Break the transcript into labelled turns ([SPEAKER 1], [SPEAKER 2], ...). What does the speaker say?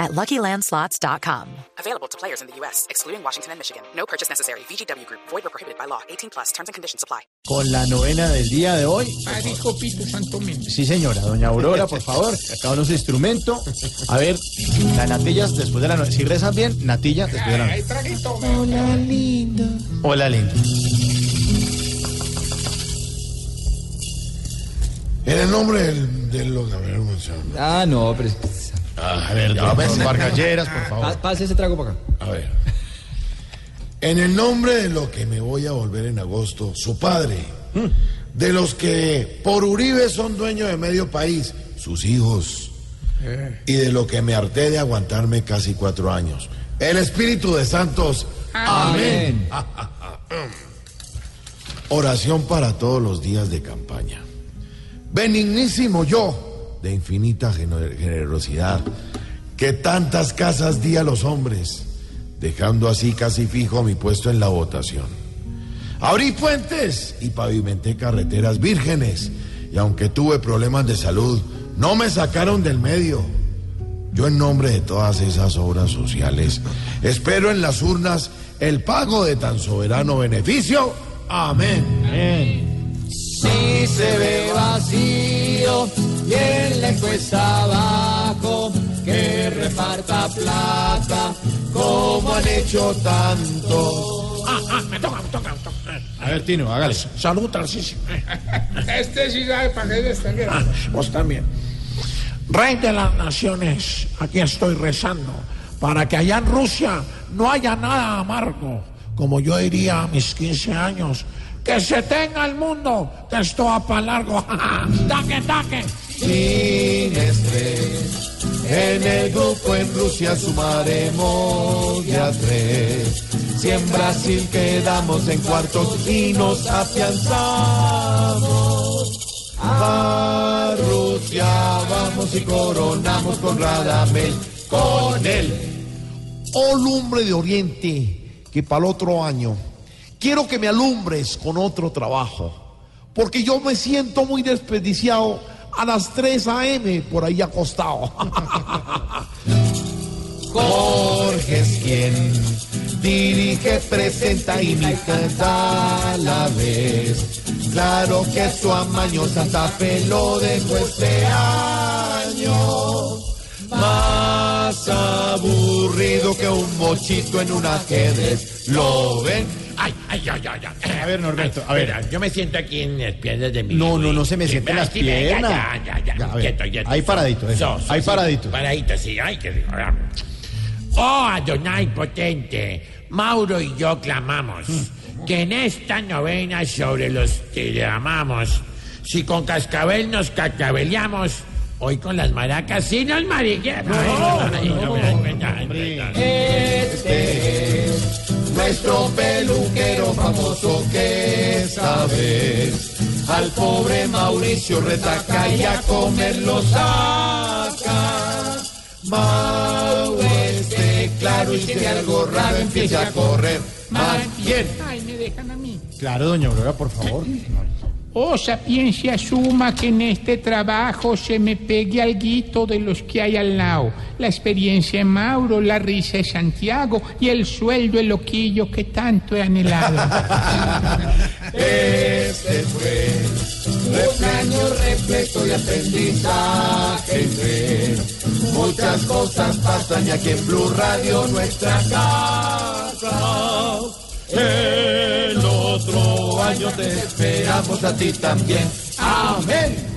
[SPEAKER 1] at LuckyLandSlots.com.
[SPEAKER 2] Available to players in the U.S., excluding Washington and Michigan. No purchase necessary. VGW Group. Void or prohibited by law. 18 plus. Terms and conditions apply.
[SPEAKER 3] Con la novena del día de hoy.
[SPEAKER 4] Marico Pito Santo Méndez.
[SPEAKER 3] Sí, señora. Doña Aurora, por favor. Cada uno su instrumento. A ver, las natillas después de la novena. Si rezan bien, natilla después de la novena. Hola, linda. Hola, linda.
[SPEAKER 5] En el nombre del, de los... A ver, un segundo.
[SPEAKER 6] Ah, no, pero.
[SPEAKER 3] A ver, don Vargalleras, por favor.
[SPEAKER 6] Pa- Pase ese trago para acá.
[SPEAKER 5] A ver. En el nombre de lo que me voy a volver en agosto, su padre, de los que por Uribe son dueños de medio país, sus hijos, y de lo que me harté de aguantarme casi cuatro años. El Espíritu de Santos. Amén. Oración para todos los días de campaña. Benignísimo yo, de infinita gener- generosidad, que tantas casas di a los hombres, dejando así casi fijo mi puesto en la votación. Abrí puentes y pavimenté carreteras vírgenes, y aunque tuve problemas de salud, no me sacaron del medio. Yo en nombre de todas esas obras sociales, espero en las urnas el pago de tan soberano beneficio. Amén.
[SPEAKER 6] Si se ve vacío y en la encuesta abajo, que reparta plata como han hecho tanto.
[SPEAKER 4] Ah, ah, me toca, me toca, me toca.
[SPEAKER 3] A ver, Tino, hágale.
[SPEAKER 4] Salud, Tarcisio. Este sí sabe para qué es extranjero. Vos también. Rey de las naciones, aquí estoy rezando para que allá en Rusia no haya nada amargo. Como yo diría a mis 15 años, que se tenga el mundo, que esto va para largo. ¡Taque, taque!
[SPEAKER 6] Sin estrés, en el grupo en Rusia sumaremos ya tres. Si en Brasil quedamos en cuartos y nos afianzamos. A Rusia vamos y coronamos con Radamel, con él.
[SPEAKER 5] Oh lumbre de oriente, que para el otro año quiero que me alumbres con otro trabajo, porque yo me siento muy desperdiciado a las 3 a.m. por ahí acostado.
[SPEAKER 6] Jorge es quien dirige, presenta y me canta a la vez. Claro que su amaño Santa Fe lo dejó este año. Más aburrido que un mochito en un ajedrez. ¿Lo ven?
[SPEAKER 7] Ay, ay, ay, ay.
[SPEAKER 3] A ver, Norberto, a ver.
[SPEAKER 7] Espera, yo me siento aquí en las piernas de mi
[SPEAKER 3] No, no, no se me sienten las piernas.
[SPEAKER 7] Ya, ya, ya.
[SPEAKER 3] Ya, a ver,
[SPEAKER 7] Quieto,
[SPEAKER 3] ahí paradito, eso.
[SPEAKER 7] So, so,
[SPEAKER 3] Ahí
[SPEAKER 7] sí,
[SPEAKER 3] paradito.
[SPEAKER 7] Paradito, sí. Ay, qué rico. Oh, Adonai potente, Mauro y yo clamamos que en esta novena sobre los que amamos, si con cascabel nos cascabeleamos, hoy con las maracas sí nos mariquemos.
[SPEAKER 6] Este es nuestro peluquero famoso que esta vez al pobre Mauricio retaca y a comer lo saca. Mau este claro y si algo raro empieza a correr más bien.
[SPEAKER 4] Ay, me dejan a mí.
[SPEAKER 3] Claro, doña Aurora, por favor.
[SPEAKER 4] Oh, sapiencia suma que en este trabajo se me pegue alguito de los que hay al lado. La experiencia en Mauro, la risa de Santiago y el sueldo el loquillo que tanto he anhelado.
[SPEAKER 6] Este fue un año repleto de aprendizaje. Muchas cosas pasan y aquí en Blue Radio nuestra casa. El otro año te esperamos a ti también. Amén.